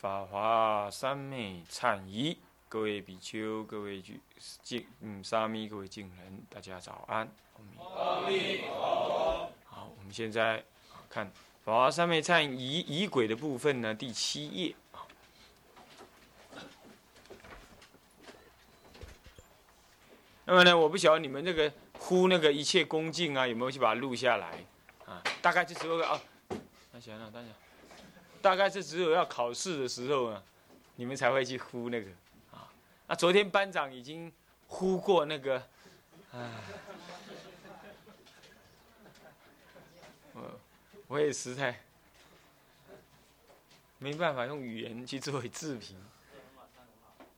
法华三昧忏仪，各位比丘、各位居敬嗯沙弥、各位敬人，大家早安。阿弥陀佛。好，我们现在看法华三昧忏仪仪轨的部分呢，第七页。那么呢，我不晓得你们那个呼那个一切恭敬啊，有没有去把它录下来啊？大概就只有啊，那行了，大家，大概是只有要考试的时候啊，你们才会去呼那个啊。那昨天班长已经呼过那个，唉，我我也实在没办法用语言去作为自评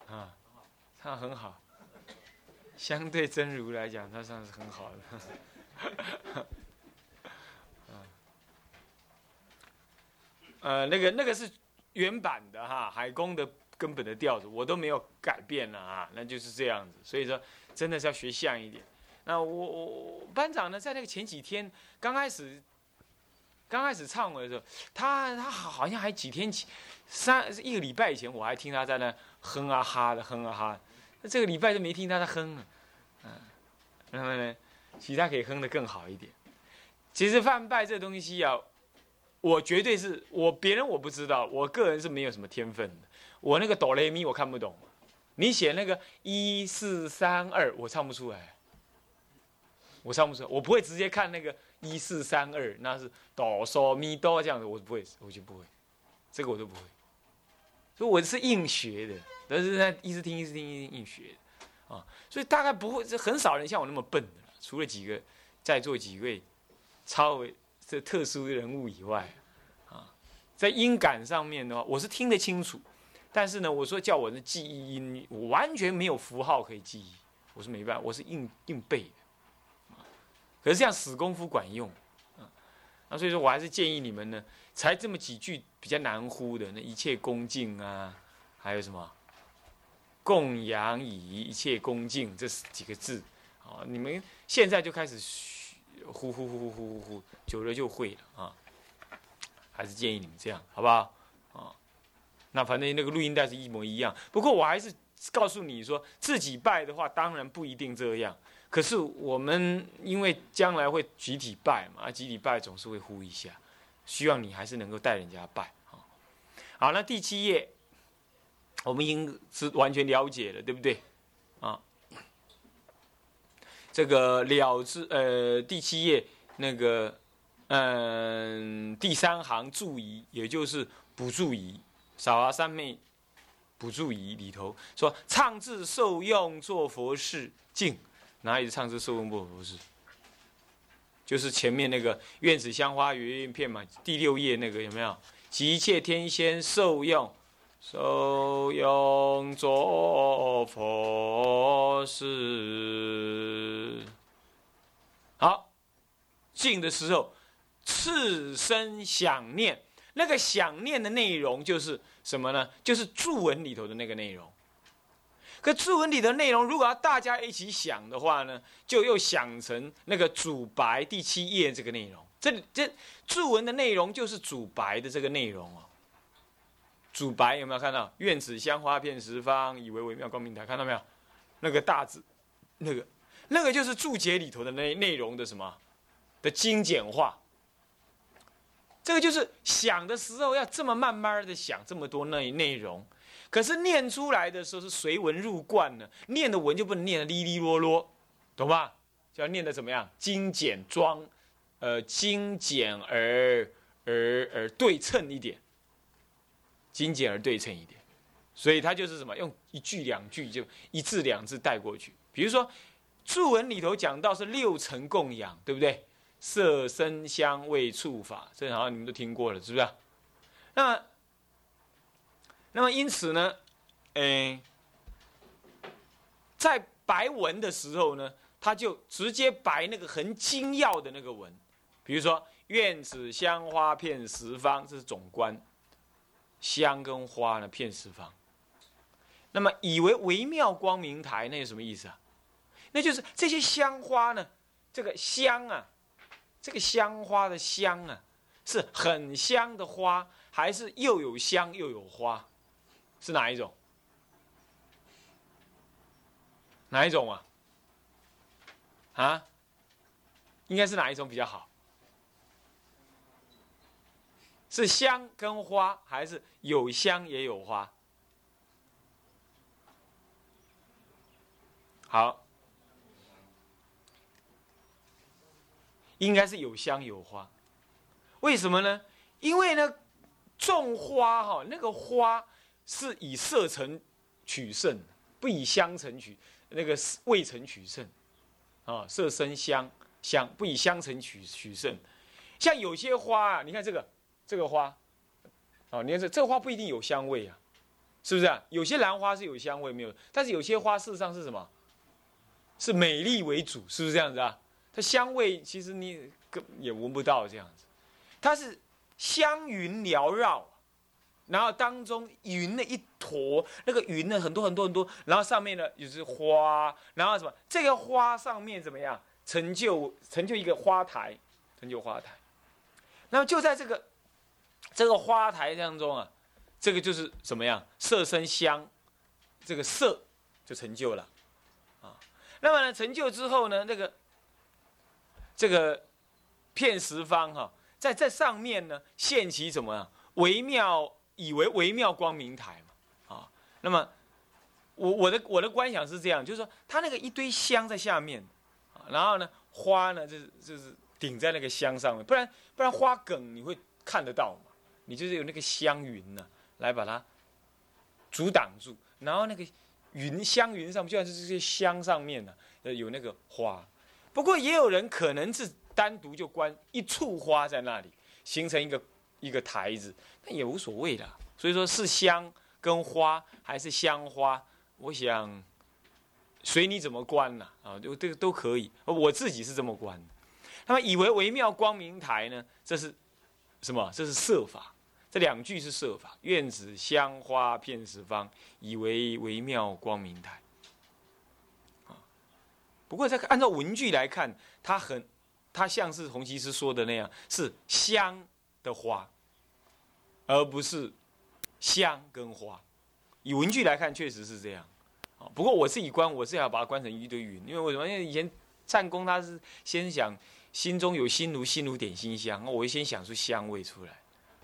啊，唱很好。相对真如来讲，他算是很好的。呃，那个那个是原版的哈，海公的根本的调子我都没有改变了啊，那就是这样子。所以说，真的是要学像一点。那我我班长呢，在那个前几天刚开始刚开始唱的时候，他他好像还几天前三一个礼拜以前，我还听他在那哼啊哈的哼啊哈。那这个礼拜都没听他在哼啊，嗯，那么呢，其他可以哼的更好一点。其实泛拜这东西啊，我绝对是我别人我不知道，我个人是没有什么天分的。我那个哆来咪我看不懂，你写那个一四三二我唱不出来，我唱不出来，我不会直接看那个一四三二，那是哆嗦咪哆这样子，我不会，我就不会，这个我都不会，所以我是硬学的。但是呢，一直听，一直听，一直硬学的，啊，所以大概不会，是很少人像我那么笨的，除了几个在座几位超为这特殊的人物以外，啊，在音感上面的话，我是听得清楚，但是呢，我说叫我的记忆音，完全没有符号可以记忆，我是没办法，我是硬硬背的，可是这样死功夫管用，啊，那所以说我还是建议你们呢，才这么几句比较难呼的，那一切恭敬啊，还有什么？供养以一切恭敬，这几个字，啊，你们现在就开始呼呼呼呼呼呼呼，久了就会了啊。还是建议你们这样，好不好？啊，那反正那个录音带是一模一样。不过我还是告诉你说，自己拜的话，当然不一定这样。可是我们因为将来会集体拜嘛，集体拜总是会呼一下，希望你还是能够带人家拜啊。好，那第七页。我们已经是完全了解了，对不对？啊，这个了之呃第七页那个嗯第三行注仪，也就是补注仪，少啊三昧补注仪里头说唱字受用做佛事敬，哪里是唱字受用做佛事？就是前面那个院子香花云片嘛，第六页那个有没有？一切天仙受用。受用作佛事，好，静的时候，次生想念，那个想念的内容就是什么呢？就是注文里头的那个内容。可注文里的内容，如果要大家一起想的话呢，就又想成那个主白第七页这个内容。这这注文的内容就是主白的这个内容哦。主白有没有看到？愿此香花遍十方，以为微妙光明台。看到没有？那个大字，那个，那个就是注解里头的内内容的什么？的精简化。这个就是想的时候要这么慢慢的想这么多内内容，可是念出来的时候是随文入贯的，念的文就不能念的哩哩啰啰，懂吧？就要念的怎么样？精简装，呃，精简而而而对称一点。精简而对称一点，所以它就是什么？用一句两句就一字两字带过去。比如说，注文里头讲到是六层供养，对不对？色、声、香味、触、法，这好像你们都听过了，是不是？那，那么因此呢，诶，在白文的时候呢，他就直接白那个很精要的那个文，比如说“院子香花遍十方”，这是总观，香跟花呢遍十方。那么以为微妙光明台，那有什么意思啊？那就是这些香花呢，这个香啊，这个香花的香啊，是很香的花。还是又有香又有花，是哪一种？哪一种啊？啊？应该是哪一种比较好？是香跟花，还是有香也有花？好，应该是有香有花。为什么呢？因为呢。种花哈，那个花是以色成取胜，不以香成取那个味成取胜，啊，色生香香，不以香成取取胜。像有些花啊，你看这个这个花，哦，你看这这个花不一定有香味啊，是不是啊？有些兰花是有香味没有，但是有些花事实上是什么？是美丽为主，是不是这样子啊？它香味其实你根也闻不到这样子，它是。香云缭绕，然后当中云的一坨，那个云呢很多很多很多，然后上面呢有是花，然后什么？这个花上面怎么样？成就成就一个花台，成就花台。那么就在这个这个花台当中啊，这个就是怎么样？色生香，这个色就成就了啊。那么呢，成就之后呢，那个这个片十方哈。在这上面呢，现起怎么样？微妙以为微妙光明台嘛，啊，那么我我的我的观想是这样，就是说它那个一堆香在下面，啊，然后呢花呢就是就是顶在那个香上面，不然不然花梗你会看得到嘛？你就是有那个香云呢，来把它阻挡住，然后那个云香云上就像是这些香上面呢，有那个花，不过也有人可能是。单独就关一簇花在那里，形成一个一个台子，那也无所谓的。所以说是香跟花还是香花，我想随你怎么关呐啊，就这个都可以。我自己是这么关的。那么以为微妙光明台呢？这是什么？这是设法。这两句是设法。院子香花遍十方，以为微妙光明台。啊，不过在按照文句来看，它很。它像是洪吉师说的那样，是香的花，而不是香跟花。以文句来看，确实是这样。啊，不过我自己观，我是要把它观成一堆云，因为为什么？因为以前战功他是先想心中有心如，心如点心香，我会先想出香味出来。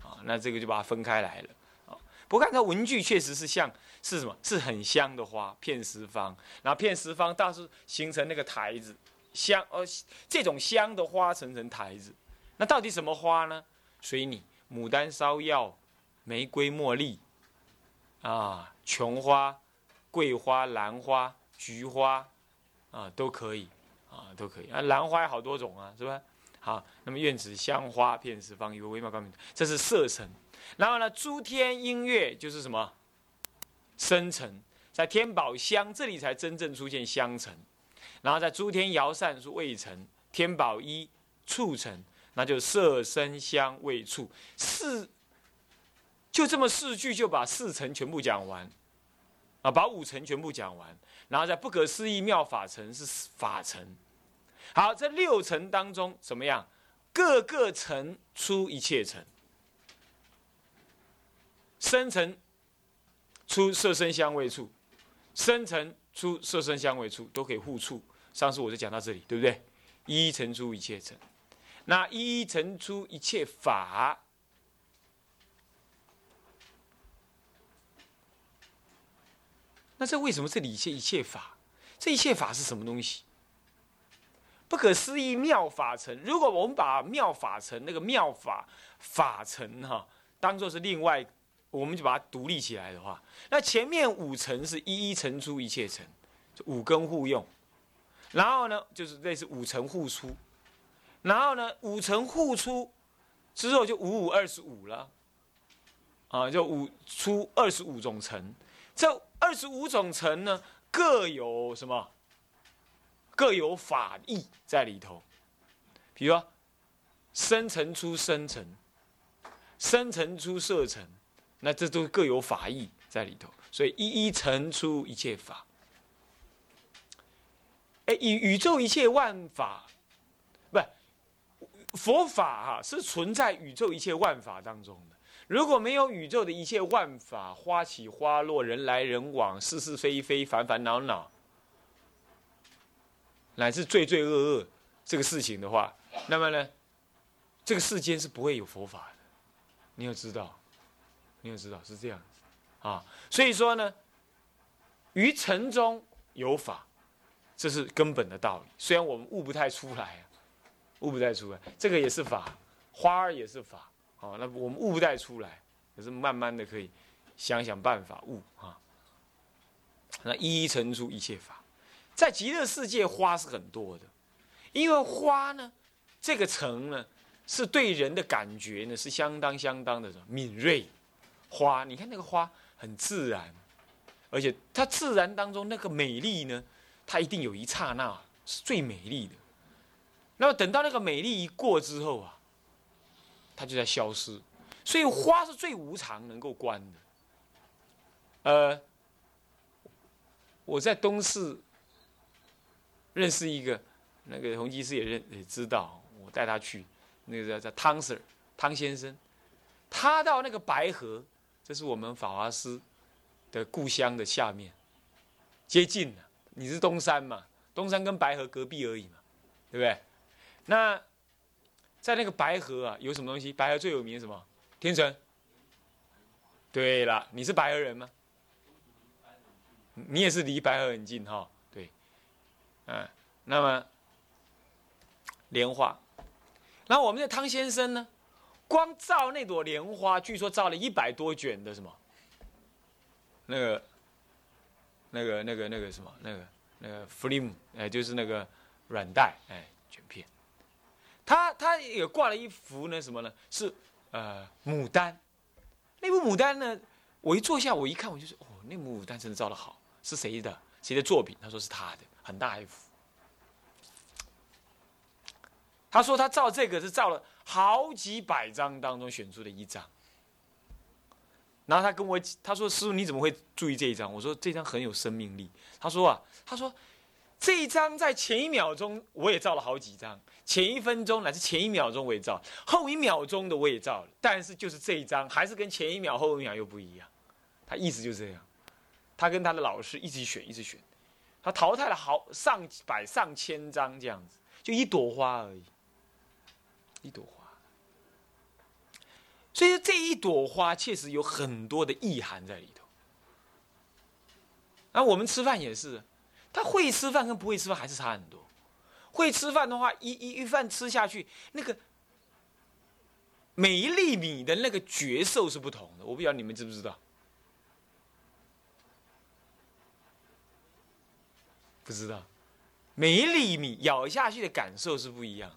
啊，那这个就把它分开来了。啊，不过看它文具确实是像是什么？是很香的花，片十方，然后片十方，倒是形成那个台子。香，呃，这种香的花层成台子，那到底什么花呢？随你，牡丹、芍药、玫瑰、茉莉，啊，琼花、桂花、兰花、菊花，啊，都可以，啊，都可以。啊，兰花有好多种啊，是吧？好，那么院子香花遍十方，有微妙高明，这是色尘。然后呢，诸天音乐就是什么？生尘，在天宝香这里才真正出现香尘。然后在诸天摇扇是未成，天宝一促成，那就色声香味触四，就这么四句就把四层全部讲完，啊，把五层全部讲完。然后在不可思议妙法层是法层，好，这六层当中怎么样？各个层出一切层，生层出色身香味触，生层。出色身香味触都可以互触。上次我就讲到这里，对不对？一一成出一切层，那一一成出一切法。那这为什么这里一切一切法？这一切法是什么东西？不可思议妙法成。如果我们把妙法成那个妙法法成哈，当做是另外。我们就把它独立起来的话，那前面五层是一一层出一切层，五根互用，然后呢就是类似五层互出，然后呢五层互出之后就五五二十五了，啊，就五出二十五种层。这二十五种层呢，各有什么？各有法义在里头。比如说，生成出生成，生成出色成，那这都各有法义在里头。所以一一成出一切法。哎，宇宇宙一切万法，不，佛法哈是存在宇宙一切万法当中的。如果没有宇宙的一切万法，花起花落，人来人往，是是非非，烦烦恼恼，乃至罪罪恶恶这个事情的话，那么呢，这个世间是不会有佛法的。你要知道，你要知道是这样子啊。所以说呢，于尘中有法。这是根本的道理，虽然我们悟不太出来啊，悟不太出来，这个也是法，花儿也是法，好，那我们悟不太出来，可是慢慢的可以想想办法悟啊。那一一成出一切法，在极乐世界花是很多的，因为花呢，这个成呢，是对人的感觉呢是相当相当的敏锐。花，你看那个花很自然，而且它自然当中那个美丽呢。它一定有一刹那是最美丽的，那么等到那个美丽一过之后啊，它就在消失。所以花是最无常能够观的。呃，我在东市认识一个，那个洪基师也认也知道，我带他去，那个叫叫汤 Sir 汤先生，他到那个白河，这是我们法华师的故乡的下面，接近了。你是东山嘛？东山跟白河隔壁而已嘛，对不对？那在那个白河啊，有什么东西？白河最有名什么？天神。对了，你是白河人吗？你也是离白河很近哈？嗯，那么莲花，那我们的汤先生呢？光照那朵莲花，据说照了一百多卷的什么？那个。那个、那个、那个什么，那个、那个 film，哎，就是那个软带，哎，卷片。他他也挂了一幅呢，什么呢？是呃牡丹。那幅牡丹呢，我一坐下，我一看，我就说，哦，那牡丹真的照的好，是谁的？谁的作品？他说是他的，很大一幅。他说他照这个是照了好几百张当中选出的一张。然后他跟我他说：“师傅，你怎么会注意这一张？”我说：“这张很有生命力。”他说：“啊，他说这一张在前一秒钟我也照了好几张，前一分钟乃至前一秒钟我也照，后一秒钟的我也照了，但是就是这一张还是跟前一秒后一秒又不一样。他意思就这样，他跟他的老师一起选，一直选，他淘汰了好上百上千张这样子，就一朵花而已，一朵花。”所以这一朵花确实有很多的意涵在里头。那我们吃饭也是，他会吃饭跟不会吃饭还是差很多。会吃饭的话，一一一饭吃下去，那个每一粒米的那个觉受是不同的。我不知道你们知不知道？不知道，每一粒米咬下去的感受是不一样。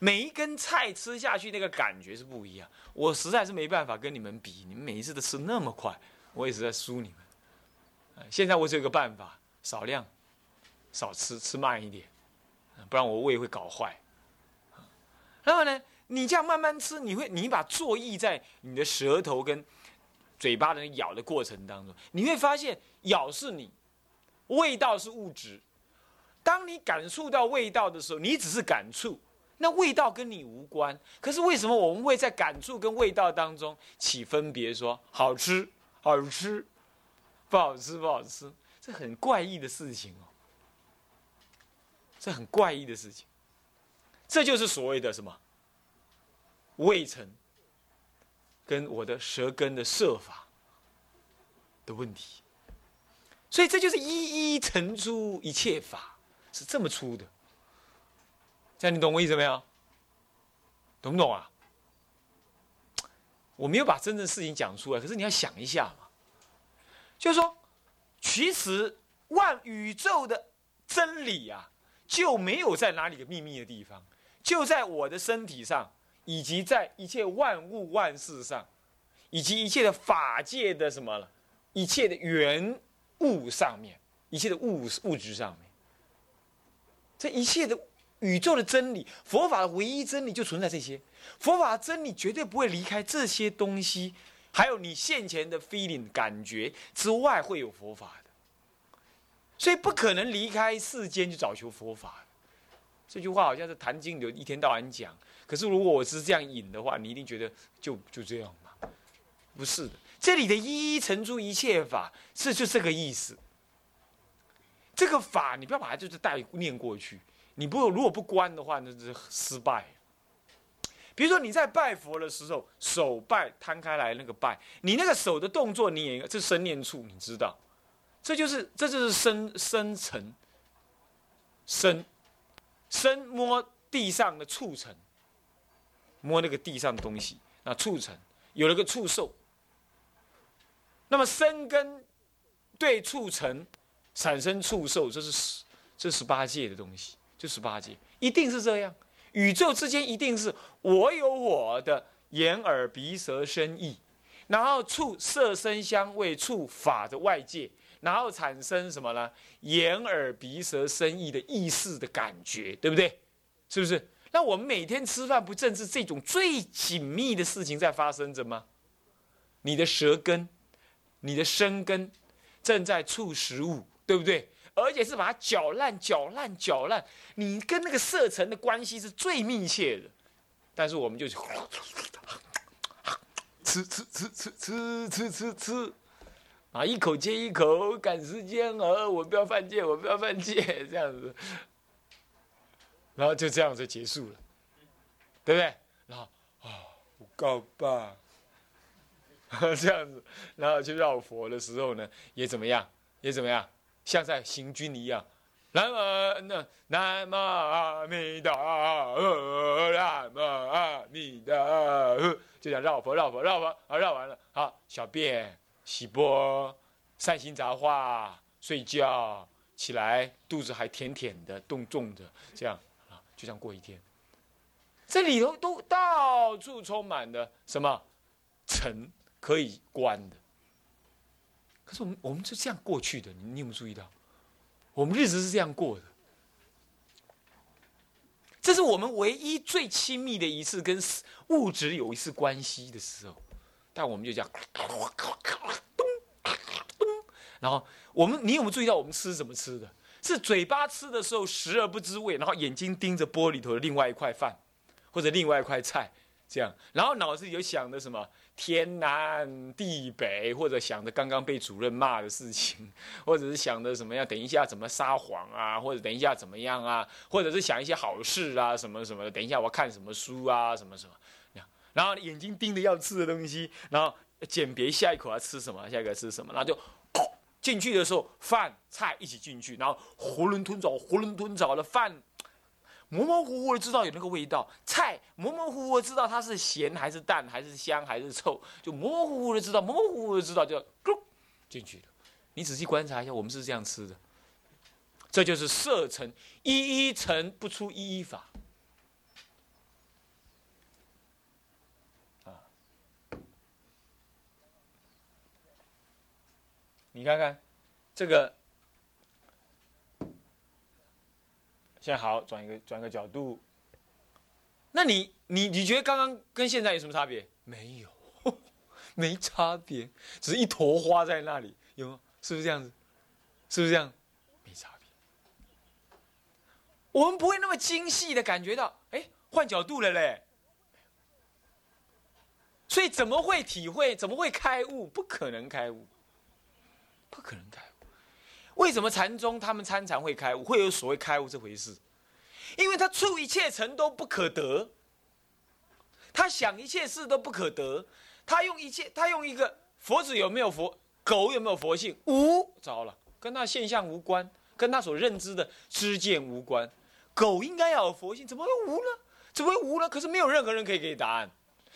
每一根菜吃下去那个感觉是不一样，我实在是没办法跟你们比，你们每一次都吃那么快，我也是在输你们。现在我只有个办法，少量，少吃，吃慢一点，不然我胃会搞坏。然后呢，你这样慢慢吃，你会，你把坐意在你的舌头跟嘴巴的咬的过程当中，你会发现咬是你，味道是物质。当你感触到味道的时候，你只是感触。那味道跟你无关，可是为什么我们会在感触跟味道当中起分别？说好吃好吃，不好吃不好吃，这很怪异的事情哦。这很怪异的事情，这就是所谓的什么味尘跟我的舌根的设法的问题。所以这就是一一成出一切法，是这么粗的。这样你懂我意思没有？懂不懂啊？我没有把真正事情讲出来，可是你要想一下嘛。就是说，其实万宇宙的真理啊，就没有在哪里个秘密的地方，就在我的身体上，以及在一切万物万事上，以及一切的法界的什么了，一切的原物上面，一切的物物质上面，这一切的宇宙的真理，佛法的唯一真理就存在这些。佛法真理绝对不会离开这些东西，还有你现前的 feeling 感觉之外，会有佛法的。所以不可能离开世间去找求佛法。这句话好像是谭经流一天到晚讲，可是如果我是这样引的话，你一定觉得就就这样嘛？不是的，这里的一一成出一切法是就这个意思。这个法你不要把它就是带念过去，你不如果不观的话，那是失败。比如说你在拜佛的时候，手拜摊开来那个拜，你那个手的动作，你也这生念处，你知道，这就是这就是生生成生生摸地上的触尘，摸那个地上的东西，那触尘有了个触受，那么生根对触尘产生触受，这是十这十八界的东西，这十八界一定是这样。宇宙之间一定是我有我的眼耳鼻舌身意，然后触色声香味触法的外界，然后产生什么呢？眼耳鼻舌身意的意识的感觉，对不对？是不是？那我们每天吃饭不正是这种最紧密的事情在发生着吗？你的舌根，你的身根正在触食物，对不对？而且是把它搅烂、搅烂、搅烂，你跟那个色尘的关系是最密切的。但是我们就吃吃吃吃吃吃吃吃，啊，一口接一口，赶时间啊！我不要犯戒，我不要犯戒，这样子，然后就这样就结束了，对不对？然后啊，我告吧，这样子，然后去绕佛的时候呢，也怎么样？也怎么样？像在行军一样，南无那南无阿弥陀佛，南无阿弥陀佛，就讲绕佛绕佛绕佛啊，绕完了，好，小便、洗钵、散心杂话、睡觉，起来肚子还甜甜的，动重的，这样啊，就这样过一天。这里头都到处充满的什么尘可以观的。可是我们我们是这样过去的，你有没有注意到？我们日子是这样过的，这是我们唯一最亲密的一次跟物质有一次关系的时候，但我们就这样，然后我们你有没有注意到我们吃怎么吃的？是嘴巴吃的时候食而不知味，然后眼睛盯着玻璃头的另外一块饭，或者另外一块菜。这样，然后脑子里有想的什么天南地北，或者想着刚刚被主任骂的事情，或者是想着什么样，等一下怎么撒谎啊，或者等一下怎么样啊，或者是想一些好事啊，什么什么。等一下我看什么书啊，什么什么。然后眼睛盯着要吃的东西，然后鉴别下一口要吃什么，下一个吃什么，然后就进去的时候饭菜一起进去，然后囫囵吞枣，囫囵吞枣的饭。模模糊糊的知道有那个味道，菜模模糊糊的知道它是咸还是淡还是香还是臭，就模模糊糊的知道，模模糊糊的知道就咕进去了。你仔细观察一下，我们是这样吃的，这就是色尘一一尘不出一一法啊。你看看这个。现在好，转一个转个角度。那你你你觉得刚刚跟现在有什么差别？没有，没差别，只是一坨花在那里，有吗？是不是这样子？是不是这样？没差别。我们不会那么精细的感觉到，哎，换角度了嘞。所以怎么会体会？怎么会开悟？不可能开悟，不可能开。为什么禅宗他们参禅会开悟，会有所谓开悟这回事？因为他处一切尘都不可得，他想一切事都不可得，他用一切，他用一个佛子有没有佛，狗有没有佛性？无，糟了，跟那现象无关，跟他所认知的知见无关。狗应该要有佛性，怎么会无呢？怎么会无呢？可是没有任何人可以给你答案，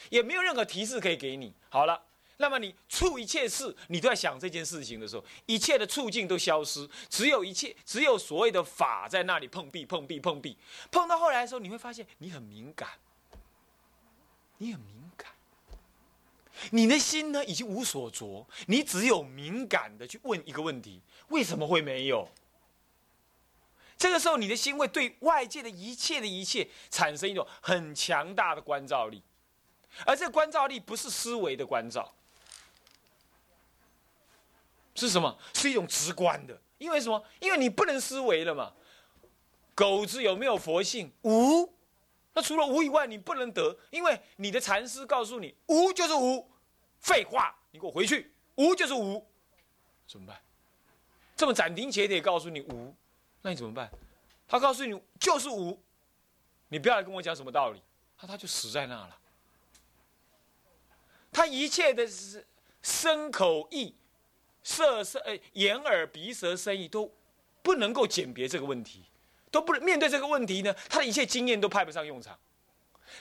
也没有任何提示可以给你。好了。那么你处一切事，你都在想这件事情的时候，一切的处境都消失，只有一切，只有所谓的法在那里碰壁、碰壁、碰壁，碰到后来的时候，你会发现你很敏感，你很敏感，你的心呢已经无所着，你只有敏感的去问一个问题：为什么会没有？这个时候，你的心会对外界的一切的一切产生一种很强大的关照力，而这关照力不是思维的关照，是什么？是一种直观的。因为什么？因为你不能思维了嘛。狗子有没有佛性？无。那除了无以外，你不能得，因为你的禅师告诉你，无就是无。废话，你给我回去。无就是无，怎么办？这么斩钉截铁告诉你无。那你怎么办？他告诉你就是无，你不要来跟我讲什么道理，他他就死在那了。他一切的是身口意、色色呃眼耳鼻舌身意都不能够鉴别这个问题，都不能面对这个问题呢，他的一切经验都派不上用场。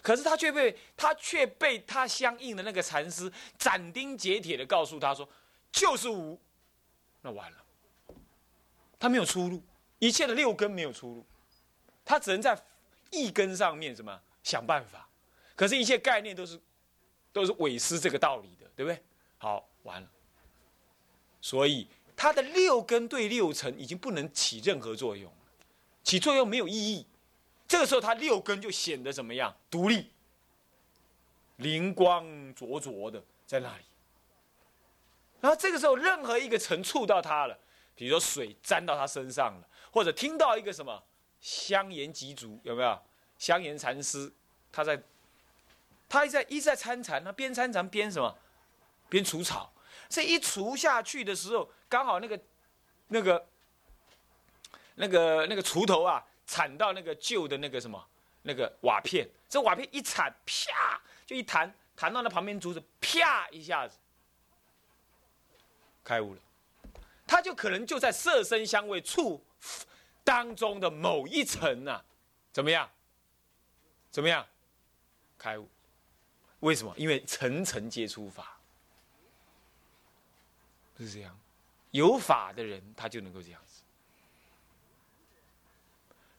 可是他却被他却被他相应的那个禅师斩钉截铁的告诉他说就是无，那完了，他没有出路。一切的六根没有出路，他只能在一根上面什么想办法。可是，一切概念都是都是伪失这个道理的，对不对？好，完了。所以，他的六根对六尘已经不能起任何作用，起作用没有意义。这个时候，他六根就显得怎么样？独立、灵光灼灼的在那里。然后，这个时候，任何一个尘触到他了，比如说水沾到他身上了。或者听到一个什么香言吉足有没有？香言禅师他在，他一在一在参禅，他边参禅边什么？边除草。这一除下去的时候，刚好那个那个那个那个锄头啊，铲到那个旧的那个什么那个瓦片，这瓦片一铲，啪就一弹，弹到那旁边竹子，啪一下子开悟了。他就可能就在色身香味触。当中的某一层啊，怎么样？怎么样？开悟？为什么？因为层层皆出法，是这样。有法的人，他就能够这样子。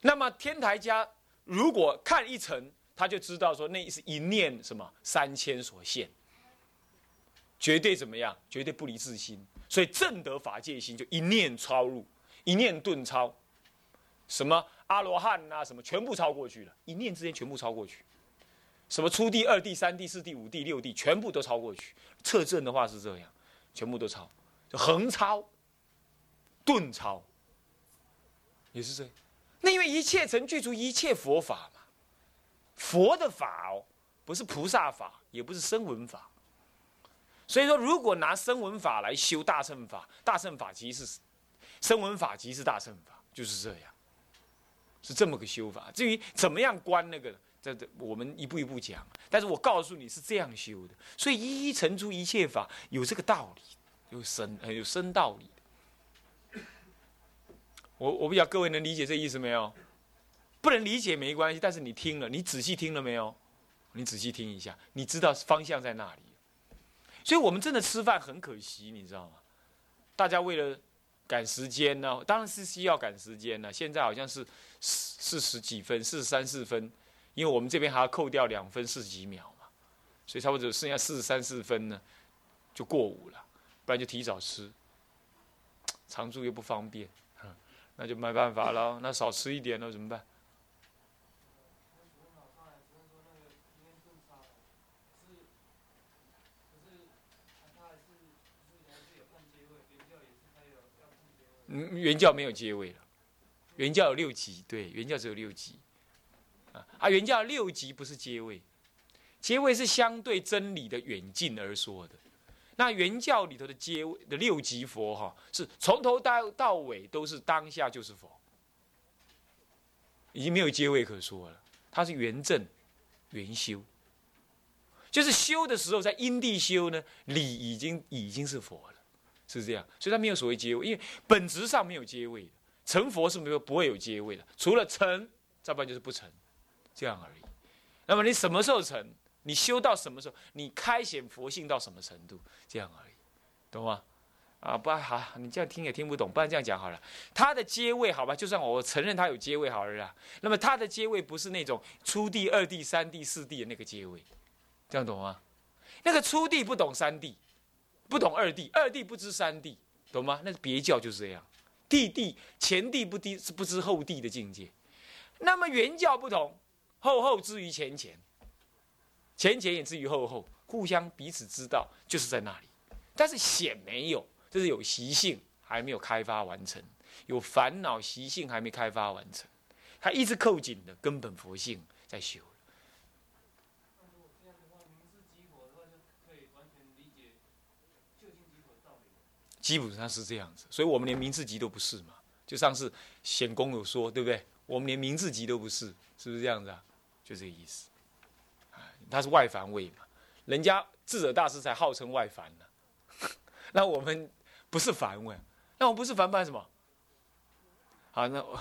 那么天台家如果看一层，他就知道说那是一念什么三千所现，绝对怎么样？绝对不离自心。所以正得法界心，就一念超入。一念顿超，什么阿罗汉呐，什么全部超过去了，一念之间全部超过去，什么初地、二地、三地、四地、五地、六地，全部都超过去。测证的话是这样，全部都超，横超、顿超，也是这样。那因为一切成具足一切佛法嘛，佛的法哦，不是菩萨法，也不是声闻法。所以说，如果拿声闻法来修大乘法，大乘法其实是。声闻法即是大乘法，就是这样，是这么个修法。至于怎么样观那个，这这我们一步一步讲。但是我告诉你是这样修的，所以一一成出一切法有这个道理，有深很有深道理我我不知道各位能理解这意思没有？不能理解没关系，但是你听了，你仔细听了没有？你仔细听一下，你知道方向在哪里。所以我们真的吃饭很可惜，你知道吗？大家为了。赶时间呢，当然是需要赶时间呢。现在好像是四四十几分，四十三四分，因为我们这边还要扣掉两分四十几秒嘛，所以差不多只剩下四十三四分呢，就过午了，不然就提早吃。常住又不方便，那就没办法了，那少吃一点了怎么办？嗯，原教没有阶位了，原教有六级，对，原教只有六级，啊啊，原教六级不是阶位，阶位是相对真理的远近而说的。那原教里头的阶位的六级佛哈，是从头到到尾都是当下就是佛，已经没有阶位可说了。它是原正、原修，就是修的时候在因地修呢，理已经已经是佛了。是这样，所以它没有所谓阶位，因为本质上没有阶位的。成佛是没有不会有阶位的，除了成，再不然就是不成，这样而已。那么你什么时候成？你修到什么时候？你开显佛性到什么程度？这样而已，懂吗？啊，不好，你这样听也听不懂，不然这样讲好了。他的阶位，好吧，就算我承认他有阶位好了啦。那么他的阶位不是那种初地、二地、三地、四地的那个阶位，这样懂吗？那个初地不懂三地，不懂二地，二地不知三地，懂吗？那是别教就是这样，地地前地不低是不知后地的境界。那么原教不同，后后之于前前，前前也至于后后，互相彼此知道，就是在那里。但是显没有，这是有习性还没有开发完成，有烦恼习性还没开发完成，他一直扣紧的根本佛性在修。基本上是这样子，所以我们连名字级都不是嘛。就上次显公有说，对不对？我们连名字级都不是，是不是这样子啊？就这个意思。他是外凡位嘛，人家智者大师才号称外凡呢。那我们不是凡位，那我不是凡，办什么？好，那我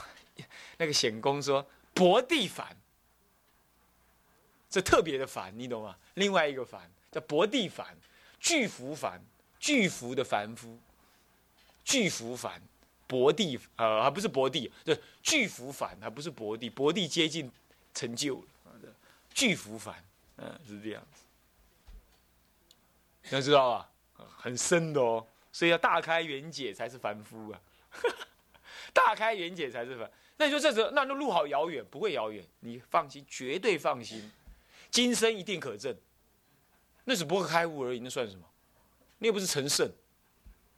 那个显公说薄地凡，这特别的凡，你懂吗？另外一个凡叫薄地凡，巨福凡，巨福的凡夫。巨福凡，薄地呃，还不是薄地，对，巨福凡还不是薄地，薄地接近成就了，巨福凡，嗯，是这样子，要知道吧？很深的哦，所以要大开眼解才是凡夫啊，大开眼解才是凡。那你说这时候那那路好遥远，不会遥远，你放心，绝对放心，今生一定可证。那只不过开悟而已，那算什么？你又不是成圣，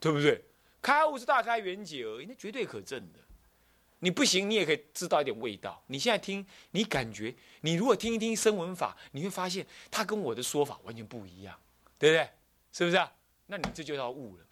对不对？开悟是大开眼解而已，那绝对可证的。你不行，你也可以知道一点味道。你现在听，你感觉，你如果听一听声闻法，你会发现它跟我的说法完全不一样，对不对？是不是啊？那你这就要悟了。